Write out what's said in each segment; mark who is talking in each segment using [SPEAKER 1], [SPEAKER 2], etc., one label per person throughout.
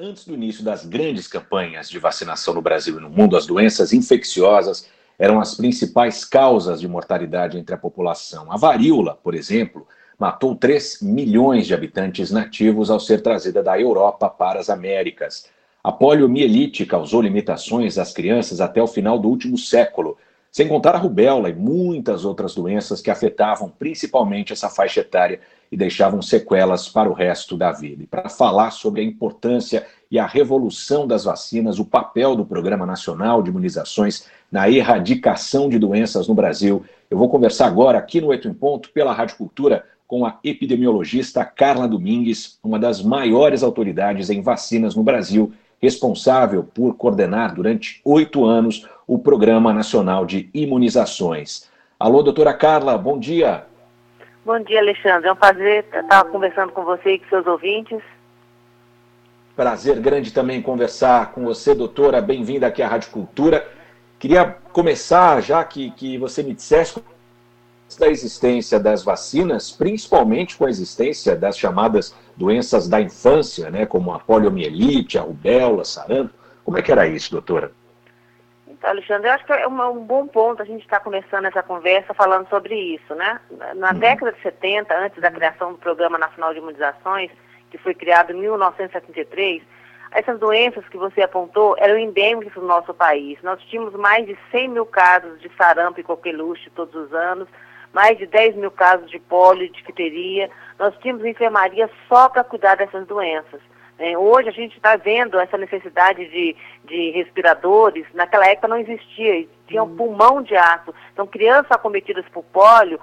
[SPEAKER 1] Antes do início das grandes campanhas de vacinação no Brasil e no mundo, as doenças infecciosas eram as principais causas de mortalidade entre a população. A varíola, por exemplo, matou 3 milhões de habitantes nativos ao ser trazida da Europa para as Américas. A poliomielite causou limitações às crianças até o final do último século, sem contar a rubéola e muitas outras doenças que afetavam principalmente essa faixa etária e deixavam sequelas para o resto da vida. E para falar sobre a importância e a revolução das vacinas, o papel do Programa Nacional de Imunizações na erradicação de doenças no Brasil, eu vou conversar agora aqui no Oito em Ponto, pela Rádio Cultura, com a epidemiologista Carla Domingues, uma das maiores autoridades em vacinas no Brasil, responsável por coordenar durante oito anos o Programa Nacional de Imunizações. Alô, doutora Carla, bom dia.
[SPEAKER 2] Bom dia, Alexandre. É um prazer estar conversando com você e com seus ouvintes.
[SPEAKER 1] Prazer grande também conversar com você, doutora. Bem-vinda aqui à Rádio Cultura. Queria começar, já que, que você me dissesse da existência das vacinas, principalmente com a existência das chamadas doenças da infância, né, como a poliomielite, a rubéola, sarampo. Como é que era isso, doutora?
[SPEAKER 2] Alexandre, eu acho que é um, um bom ponto a gente estar tá começando essa conversa falando sobre isso, né? Na uhum. década de 70, antes da criação do Programa Nacional de Imunizações, que foi criado em 1973, essas doenças que você apontou eram endêmicas no nosso país. Nós tínhamos mais de 100 mil casos de sarampo e coqueluche todos os anos, mais de 10 mil casos de polio e difteria. Nós tínhamos enfermaria só para cuidar dessas doenças. É, hoje a gente está vendo essa necessidade de, de respiradores. Naquela época não existia, tinha um pulmão de aço. Então, crianças acometidas por pólio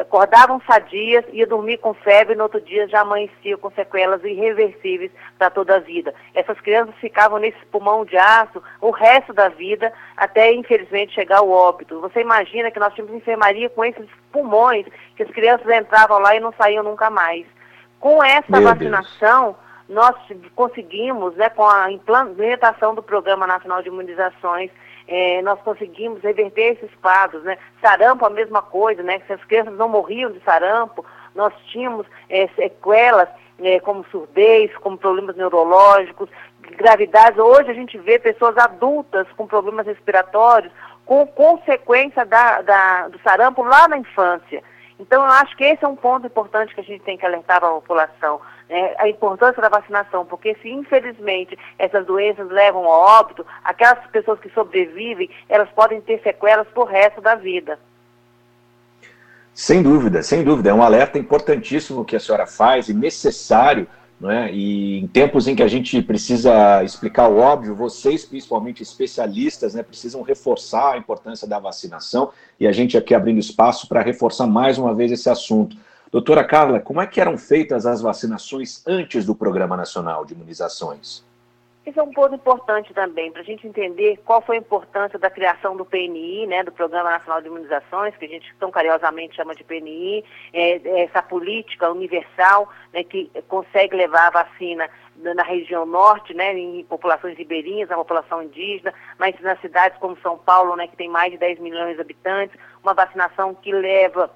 [SPEAKER 2] acordavam sadias, ia dormir com febre e no outro dia já amanhecia com sequelas irreversíveis para toda a vida. Essas crianças ficavam nesse pulmão de aço o resto da vida, até infelizmente chegar ao óbito. Você imagina que nós tínhamos enfermaria com esses pulmões, que as crianças entravam lá e não saíam nunca mais. Com essa Meu vacinação, Deus nós conseguimos, né, com a implementação do Programa Nacional de Imunizações, é, nós conseguimos reverter esses quadros, né? Sarampo a mesma coisa, né? Se as crianças não morriam de sarampo, nós tínhamos é, sequelas é, como surdez, como problemas neurológicos, gravidades. Hoje a gente vê pessoas adultas com problemas respiratórios com consequência da, da, do sarampo lá na infância. Então, eu acho que esse é um ponto importante que a gente tem que alertar para a população. Né? A importância da vacinação, porque se infelizmente essas doenças levam ao óbito, aquelas pessoas que sobrevivem, elas podem ter sequelas por resto da vida.
[SPEAKER 1] Sem dúvida, sem dúvida. É um alerta importantíssimo que a senhora faz e necessário é? E em tempos em que a gente precisa explicar o óbvio, vocês, principalmente especialistas, né, precisam reforçar a importância da vacinação e a gente aqui abrindo espaço para reforçar mais uma vez esse assunto. Doutora Carla, como é que eram feitas as vacinações antes do Programa Nacional de Imunizações?
[SPEAKER 2] Esse é um ponto importante também, para a gente entender qual foi a importância da criação do PNI, né, do Programa Nacional de Imunizações, que a gente tão carinhosamente chama de PNI, é, é, essa política universal né, que consegue levar a vacina na região norte, né, em populações ribeirinhas, na população indígena, mas nas cidades como São Paulo, né, que tem mais de 10 milhões de habitantes, uma vacinação que leva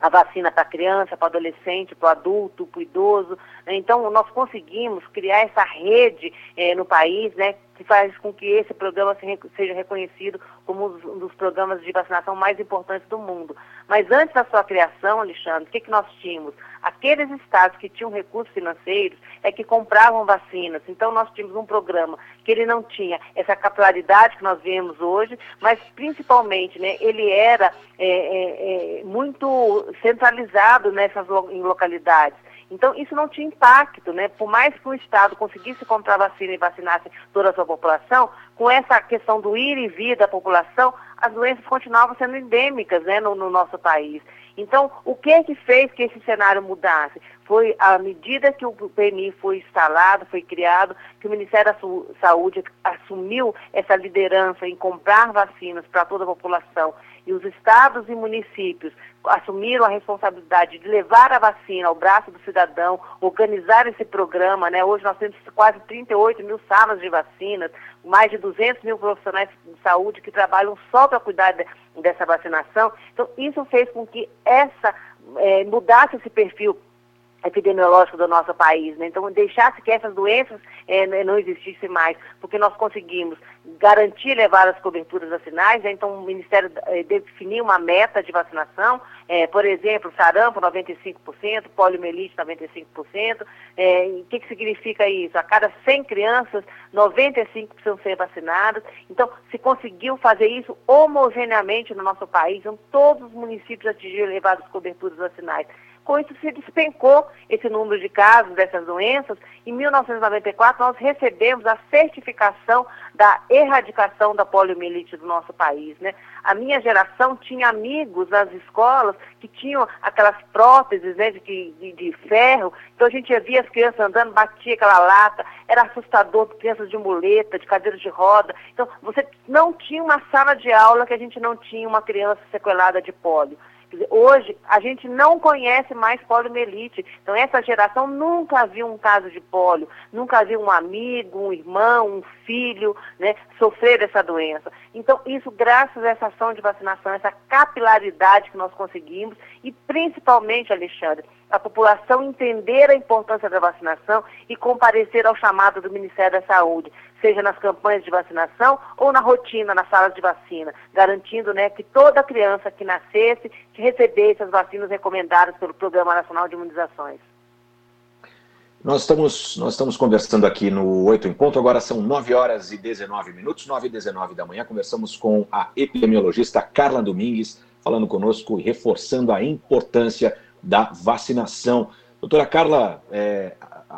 [SPEAKER 2] a vacina para criança, para adolescente, para adulto, para idoso. Né? Então, nós conseguimos criar essa rede eh, no país, né, que faz com que esse programa seja reconhecido como um dos programas de vacinação mais importantes do mundo. Mas antes da sua criação, Alexandre, o que, que nós tínhamos? Aqueles estados que tinham recursos financeiros é que compravam vacinas. Então nós tínhamos um programa que ele não tinha essa capilaridade que nós vemos hoje, mas principalmente né, ele era é, é, é, muito centralizado nessas em localidades. Então, isso não tinha impacto, né? Por mais que o Estado conseguisse comprar vacina e vacinasse toda a sua população, com essa questão do ir e vir da população, as doenças continuavam sendo endêmicas né, no, no nosso país. Então, o que é que fez que esse cenário mudasse? Foi à medida que o PMI foi instalado, foi criado, que o Ministério da Saúde assumiu essa liderança em comprar vacinas para toda a população e os estados e municípios assumiram a responsabilidade de levar a vacina ao braço do cidadão, organizar esse programa, né? Hoje nós temos quase 38 mil salas de vacinas, mais de 200 mil profissionais de saúde que trabalham só para cuidar de, dessa vacinação. Então, isso fez com que essa, é, mudasse esse perfil epidemiológico do nosso país. Né? Então, deixasse que essas doenças é, não existissem mais, porque nós conseguimos garantir levar as coberturas vacinais, né? então o Ministério é, definiu uma meta de vacinação, é, por exemplo, sarampo 95%, poliomielite 95%. É, o que, que significa isso? A cada 100 crianças, 95 precisam ser vacinadas. Então, se conseguiu fazer isso homogeneamente no nosso país, então, todos os municípios atingiram elevadas coberturas vacinais. Com isso se despencou esse número de casos dessas doenças. Em 1994, nós recebemos a certificação da erradicação da poliomielite do nosso país. Né? A minha geração tinha amigos nas escolas que tinham aquelas próteses né, de, de, de ferro, então a gente via as crianças andando, batia aquela lata, era assustador, crianças de muleta, de cadeira de roda. Então, você não tinha uma sala de aula que a gente não tinha uma criança sequelada de pólio. Hoje, a gente não conhece mais poliomielite. Então, essa geração nunca viu um caso de polio, nunca viu um amigo, um irmão, um filho né, sofrer dessa doença. Então, isso graças a essa ação de vacinação, essa capilaridade que nós conseguimos e principalmente, Alexandre, a população entender a importância da vacinação e comparecer ao chamado do Ministério da Saúde, seja nas campanhas de vacinação ou na rotina, nas salas de vacina, garantindo né, que toda criança que nascesse que recebesse as vacinas recomendadas pelo Programa Nacional de Imunizações.
[SPEAKER 1] Nós estamos, nós estamos conversando aqui no 8 em ponto, agora são 9 horas e 19 minutos, 9 e 19 da manhã. Conversamos com a epidemiologista Carla Domingues, falando conosco e reforçando a importância da vacinação. Doutora Carla, é,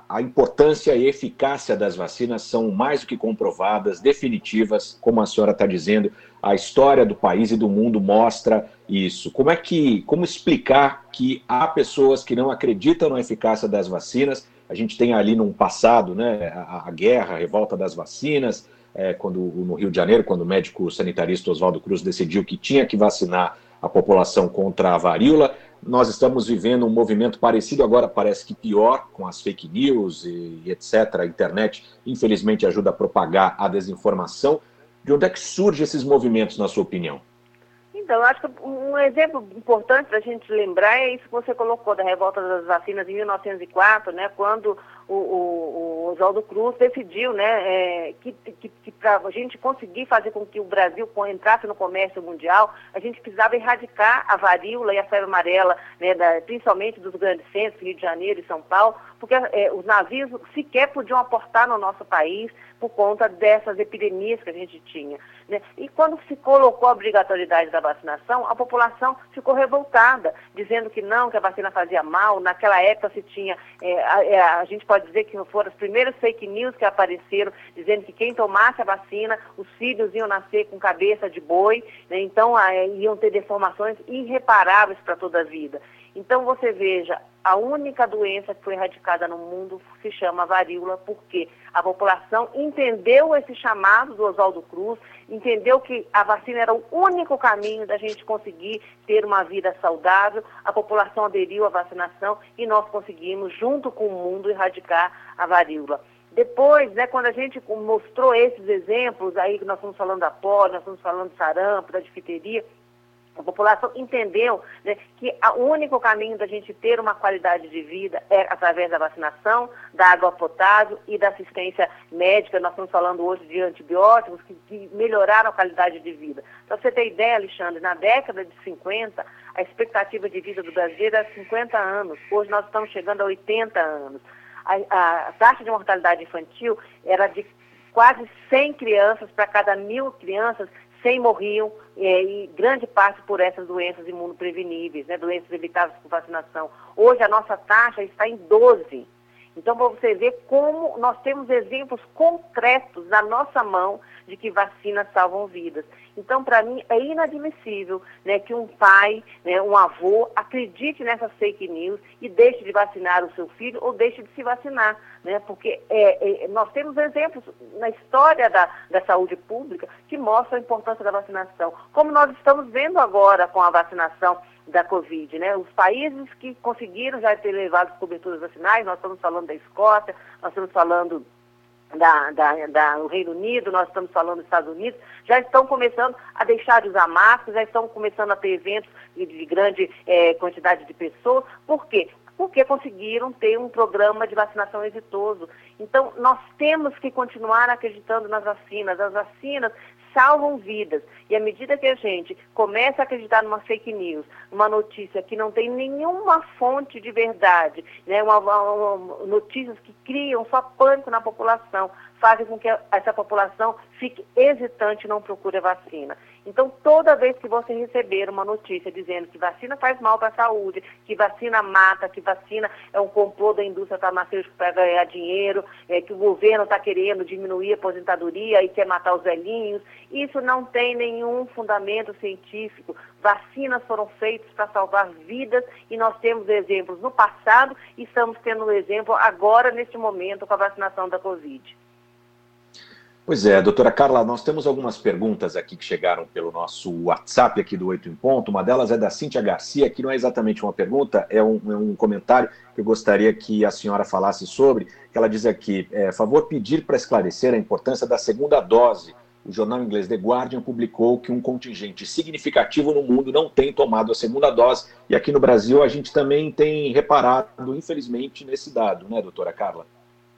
[SPEAKER 1] a importância e eficácia das vacinas são mais do que comprovadas, definitivas, como a senhora está dizendo, a história do país e do mundo mostra isso. Como é que, como explicar que há pessoas que não acreditam na eficácia das vacinas? A gente tem ali num passado, né, a, a guerra, a revolta das vacinas, é, quando no Rio de Janeiro, quando o médico sanitarista Oswaldo Cruz decidiu que tinha que vacinar a população contra a varíola. Nós estamos vivendo um movimento parecido, agora parece que pior, com as fake news e, etc. A internet, infelizmente, ajuda a propagar a desinformação. De onde é que surgem esses movimentos, na sua opinião?
[SPEAKER 2] Então, acho que um exemplo importante para a gente lembrar é isso que você colocou da revolta das vacinas em 1904, né, quando o, o, o Oswaldo Cruz decidiu né, é, que, que, que para a gente conseguir fazer com que o Brasil entrasse no comércio mundial, a gente precisava erradicar a varíola e a febre amarela, né, da, principalmente dos grandes centros, Rio de Janeiro e São Paulo, porque é, os navios sequer podiam aportar no nosso país por conta dessas epidemias que a gente tinha. Né? E quando se colocou a obrigatoriedade da vacinação, a população ficou revoltada, dizendo que não, que a vacina fazia mal. Naquela época se tinha, é, a, é, a, gente pode dizer que foram as primeiras fake news que apareceram, dizendo que quem tomasse a vacina, os filhos iam nascer com cabeça de boi, né? então a, iam ter deformações irreparáveis para toda a vida. Então você veja, a única doença que foi erradicada no mundo se chama varíola, porque a população entendeu esse chamado do Oswaldo Cruz, entendeu que a vacina era o único caminho da gente conseguir ter uma vida saudável, a população aderiu à vacinação e nós conseguimos, junto com o mundo, erradicar a varíola. Depois, né, quando a gente mostrou esses exemplos aí, que nós estamos falando da polio, nós estamos falando de sarampo, da difteria, a população entendeu né, que o único caminho da gente ter uma qualidade de vida é através da vacinação, da água potável e da assistência médica. Nós estamos falando hoje de antibióticos que, que melhoraram a qualidade de vida. Para você ter ideia, Alexandre, na década de 50, a expectativa de vida do Brasil era 50 anos. Hoje nós estamos chegando a 80 anos. A, a, a taxa de mortalidade infantil era de quase 100 crianças para cada mil crianças 100 morriam, é, e grande parte por essas doenças imunopreveníveis, né, doenças evitáveis por vacinação. Hoje a nossa taxa está em 12. Então, para você ver como nós temos exemplos concretos na nossa mão de que vacinas salvam vidas. Então, para mim, é inadmissível né, que um pai, né, um avô, acredite nessas fake news e deixe de vacinar o seu filho ou deixe de se vacinar. Né, porque é, é, nós temos exemplos na história da, da saúde pública que mostram a importância da vacinação. Como nós estamos vendo agora com a vacinação da Covid, né? Os países que conseguiram já ter levado coberturas vacinais, nós estamos falando da Escócia, nós estamos falando da, da, da, do Reino Unido, nós estamos falando dos Estados Unidos, já estão começando a deixar de usar máscara, já estão começando a ter eventos de, de grande é, quantidade de pessoas. Por quê? porque conseguiram ter um programa de vacinação exitoso. Então, nós temos que continuar acreditando nas vacinas. As vacinas salvam vidas. E à medida que a gente começa a acreditar numa fake news, numa notícia que não tem nenhuma fonte de verdade, né, uma, uma, uma, notícias que criam só pânico na população, fazem com que essa população fique hesitante e não procure a vacina. Então, toda vez que você receber uma notícia dizendo que vacina faz mal para a saúde, que vacina mata, que vacina é um complô da indústria farmacêutica para ganhar dinheiro, é, que o governo está querendo diminuir a aposentadoria e quer matar os velhinhos, isso não tem nenhum fundamento científico. Vacinas foram feitas para salvar vidas e nós temos exemplos no passado e estamos tendo um exemplo agora, neste momento, com a vacinação da Covid.
[SPEAKER 1] Pois é, doutora Carla, nós temos algumas perguntas aqui que chegaram pelo nosso WhatsApp aqui do Oito em Ponto. Uma delas é da Cíntia Garcia, que não é exatamente uma pergunta, é um, é um comentário que eu gostaria que a senhora falasse sobre. Ela diz aqui, é, favor pedir para esclarecer a importância da segunda dose. O jornal inglês The Guardian publicou que um contingente significativo no mundo não tem tomado a segunda dose. E aqui no Brasil a gente também tem reparado, infelizmente, nesse dado, né, doutora Carla?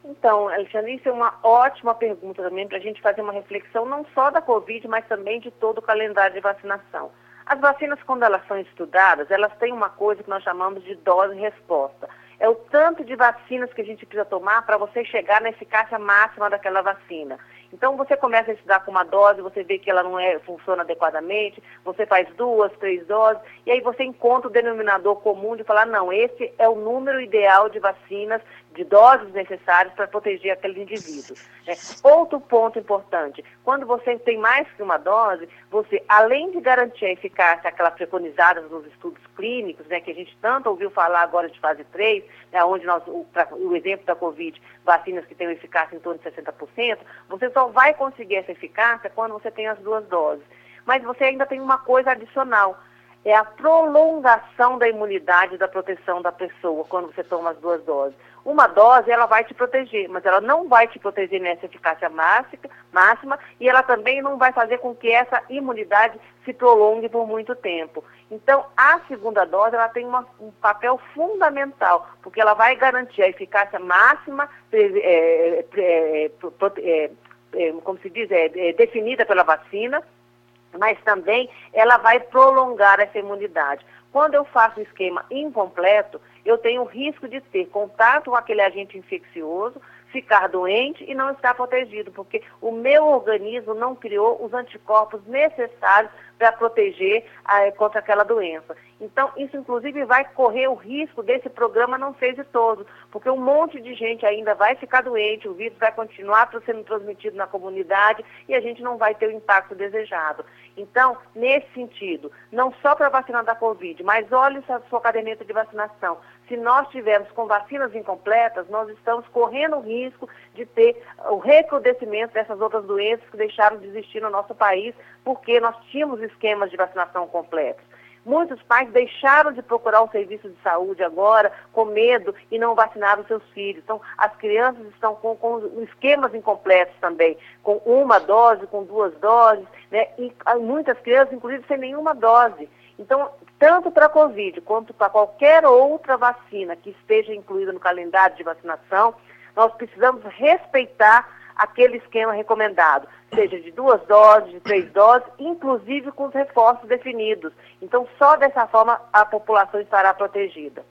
[SPEAKER 2] Então, Alexandre, isso é uma ótima pergunta também para a gente fazer uma reflexão não só da Covid, mas também de todo o calendário de vacinação. As vacinas, quando elas são estudadas, elas têm uma coisa que nós chamamos de dose-resposta. É o tanto de vacinas que a gente precisa tomar para você chegar na eficácia máxima daquela vacina. Então você começa a estudar com uma dose, você vê que ela não é, funciona adequadamente, você faz duas, três doses, e aí você encontra o denominador comum de falar, não, esse é o número ideal de vacinas, de doses necessárias para proteger aquele indivíduo. Né? Outro ponto importante, quando você tem mais que uma dose, você, além de garantir a eficácia, aquela preconizada nos estudos clínicos, né, que a gente tanto ouviu falar agora de fase 3, né, onde nós, o, pra, o exemplo da Covid, vacinas que têm eficácia em torno de 60%, você só vai conseguir essa eficácia quando você tem as duas doses. Mas você ainda tem uma coisa adicional, é a prolongação da imunidade da proteção da pessoa quando você toma as duas doses. Uma dose ela vai te proteger, mas ela não vai te proteger nessa eficácia máxima, máxima e ela também não vai fazer com que essa imunidade se prolongue por muito tempo. Então, a segunda dose ela tem uma, um papel fundamental, porque ela vai garantir a eficácia máxima, é, é, é, como se diz, definida pela vacina, mas também ela vai prolongar essa imunidade. Quando eu faço o esquema incompleto, eu tenho o risco de ter contato com aquele agente infeccioso, ficar doente e não estar protegido, porque o meu organismo não criou os anticorpos necessários para proteger contra aquela doença. Então, isso inclusive vai correr o risco desse programa não ser exitoso, porque um monte de gente ainda vai ficar doente, o vírus vai continuar sendo transmitido na comunidade e a gente não vai ter o impacto desejado. Então, nesse sentido, não só para vacinar da Covid, mas olhe a sua caderneta de vacinação. Se nós tivermos com vacinas incompletas, nós estamos correndo o risco de ter o recrudescimento dessas outras doenças que deixaram de existir no nosso país, porque nós tínhamos esquemas de vacinação completos. Muitos pais deixaram de procurar o serviço de saúde agora com medo e não vacinaram seus filhos. Então, as crianças estão com, com esquemas incompletos também, com uma dose, com duas doses, né? E muitas crianças, inclusive, sem nenhuma dose. Então, tanto para a Covid quanto para qualquer outra vacina que esteja incluída no calendário de vacinação, nós precisamos respeitar aquele esquema recomendado, seja de duas doses, de três doses, inclusive com os reforços definidos. Então, só dessa forma a população estará protegida.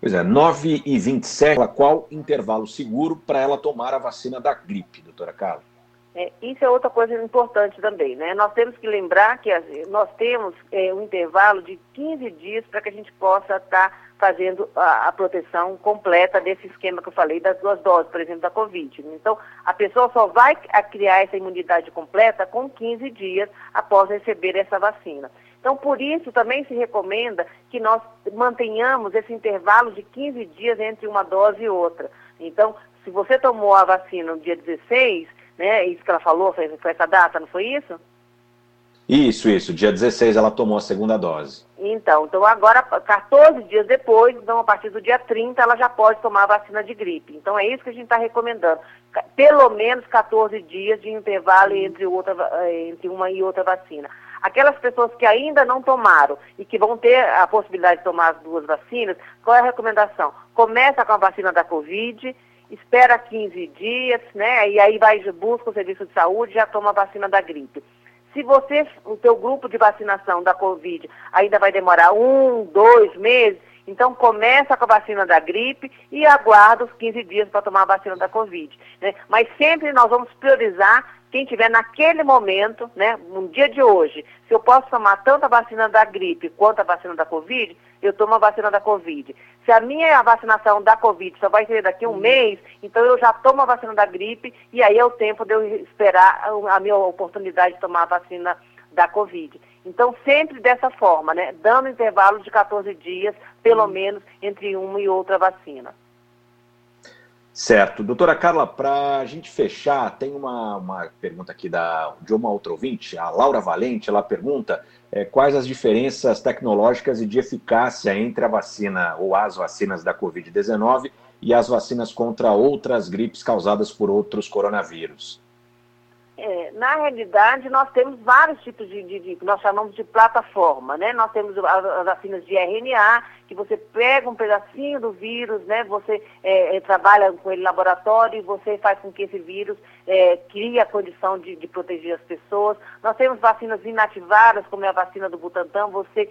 [SPEAKER 1] Pois é, 9 e 27, qual intervalo seguro para ela tomar a vacina da gripe, doutora Carla?
[SPEAKER 2] É, isso é outra coisa importante também, né? Nós temos que lembrar que nós temos é, um intervalo de 15 dias para que a gente possa estar tá fazendo a, a, proteção completa desse esquema que eu falei das duas doses, por exemplo, da Covid. Então, a pessoa só vai criar essa imunidade completa com 15 dias após receber essa vacina. Então, por isso, também se recomenda que nós mantenhamos esse intervalo de 15 dias entre uma dose e outra. Então, se você tomou a vacina no dia 16, né? Isso que ela falou, foi, foi essa data, não foi isso?
[SPEAKER 1] Isso, isso. Dia 16 ela tomou a segunda dose.
[SPEAKER 2] Então, então agora, 14 dias depois, então a partir do dia 30, ela já pode tomar a vacina de gripe. Então é isso que a gente está recomendando. Pelo menos 14 dias de intervalo entre, outra, eh, entre uma e outra vacina. Aquelas pessoas que ainda não tomaram e que vão ter a possibilidade de tomar as duas vacinas, qual é a recomendação? Começa com a vacina da Covid, espera 15 dias, né? E aí vai busca o serviço de saúde e já toma a vacina da gripe. Se você, o teu grupo de vacinação da Covid ainda vai demorar um, dois meses, então começa com a vacina da gripe e aguarda os 15 dias para tomar a vacina da Covid. Né? Mas sempre nós vamos priorizar quem tiver naquele momento, né, no dia de hoje, se eu posso tomar tanto a vacina da gripe quanto a vacina da Covid, eu tomo a vacina da Covid. Se a minha vacinação da Covid só vai ser daqui a um uhum. mês, então eu já tomo a vacina da gripe e aí é o tempo de eu esperar a minha oportunidade de tomar a vacina da Covid. Então, sempre dessa forma, né? Dando intervalo de 14 dias, pelo uhum. menos, entre uma e outra vacina.
[SPEAKER 1] Certo. Doutora Carla, para a gente fechar, tem uma, uma pergunta aqui da, de uma outra ouvinte, a Laura Valente, ela pergunta é, quais as diferenças tecnológicas e de eficácia entre a vacina ou as vacinas da Covid-19 e as vacinas contra outras gripes causadas por outros coronavírus.
[SPEAKER 2] É, na realidade, nós temos vários tipos de, de, de, nós chamamos de plataforma, né? Nós temos as vacinas de RNA, que você pega um pedacinho do vírus, né? Você é, é, trabalha com ele em laboratório e você faz com que esse vírus é, crie a condição de, de, proteger as pessoas. Nós temos vacinas inativadas, como é a vacina do Butantan, você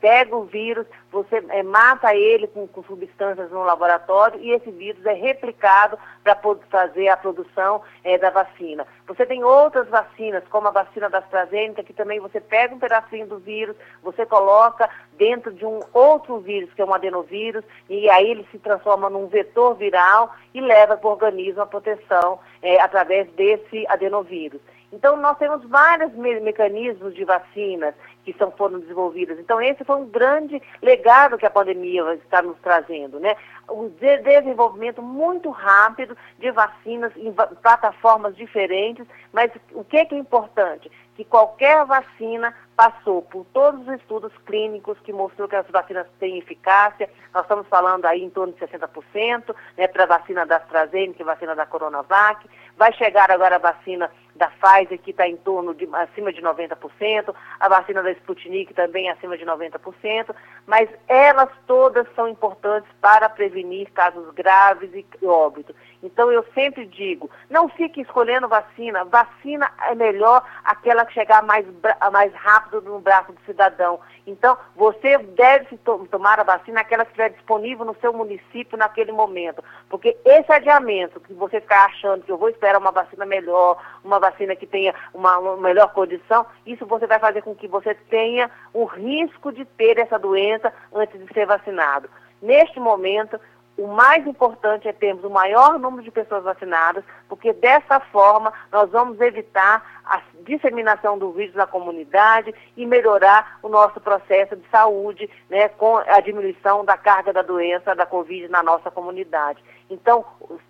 [SPEAKER 2] pega o vírus, você é, mata ele com, com, substâncias no laboratório e esse vírus é replicado para fazer a produção é, da vacina. Você tem outras vacinas, como a vacina da AstraZeneca, que também você pega um pedacinho do vírus, você coloca dentro de um outro vírus, que é um adenovírus, e aí ele se transforma num vetor viral e leva para o organismo a proteção é, através desse adenovírus. Então, nós temos vários me mecanismos de vacinas que são, foram desenvolvidas. Então, esse foi um grande legado que a pandemia está nos trazendo, né? O de desenvolvimento muito rápido de vacinas em plataformas diferentes, mas o que é, que é importante? Que qualquer vacina passou por todos os estudos clínicos que mostrou que as vacinas têm eficácia. Nós estamos falando aí em torno de 60%, né, para a vacina da AstraZeneca e vacina da Coronavac. Vai chegar agora a vacina da Pfizer, que está em torno de acima de 90%, a vacina da Sputnik também acima de 90%, mas elas todas são importantes para prevenir casos graves e óbito. Então eu sempre digo, não fique escolhendo vacina, vacina é melhor aquela que chegar mais, mais rápido no braço do cidadão. Então, você deve to tomar a vacina aquela que estiver disponível no seu município naquele momento. Porque esse adiamento, que você ficar achando que eu vou esperar uma vacina melhor, uma vacina que tenha uma, melhor condição, isso você vai fazer com que você tenha o risco de ter essa doença antes de ser vacinado. Neste momento, o mais importante é termos o maior número de pessoas vacinadas, porque dessa forma nós vamos evitar a disseminação do vírus na comunidade e melhorar o nosso processo de saúde, né, com a diminuição da carga da doença da Covid na nossa comunidade. Então,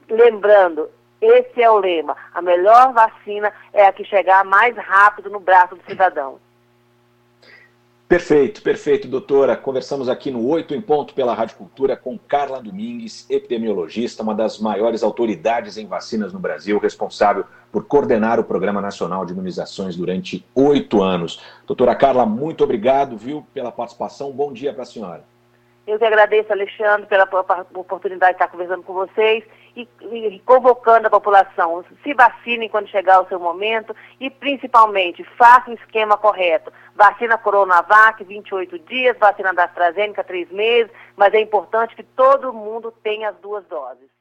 [SPEAKER 2] lembrando, esse é o lema: a melhor vacina é a que chegar mais rápido no braço do cidadão.
[SPEAKER 1] Perfeito, perfeito, doutora. Conversamos aqui no Oito em Ponto pela Rádio Cultura com Carla Domingues, epidemiologista, uma das maiores autoridades em vacinas no Brasil, responsável por coordenar o Programa Nacional de Imunizações durante oito anos. Doutora Carla, muito obrigado, viu, pela participação. Bom dia para a senhora.
[SPEAKER 2] Eu que agradeço, Alexandre, pela oportunidade de estar conversando com vocês e, e, convocando a população. Se vacinem quando chegar o seu momento e, principalmente, faça o esquema correto. Vacina Coronavac, 28 dias, vacina da AstraZeneca, 3 meses, mas é importante que todo mundo tenha as duas doses.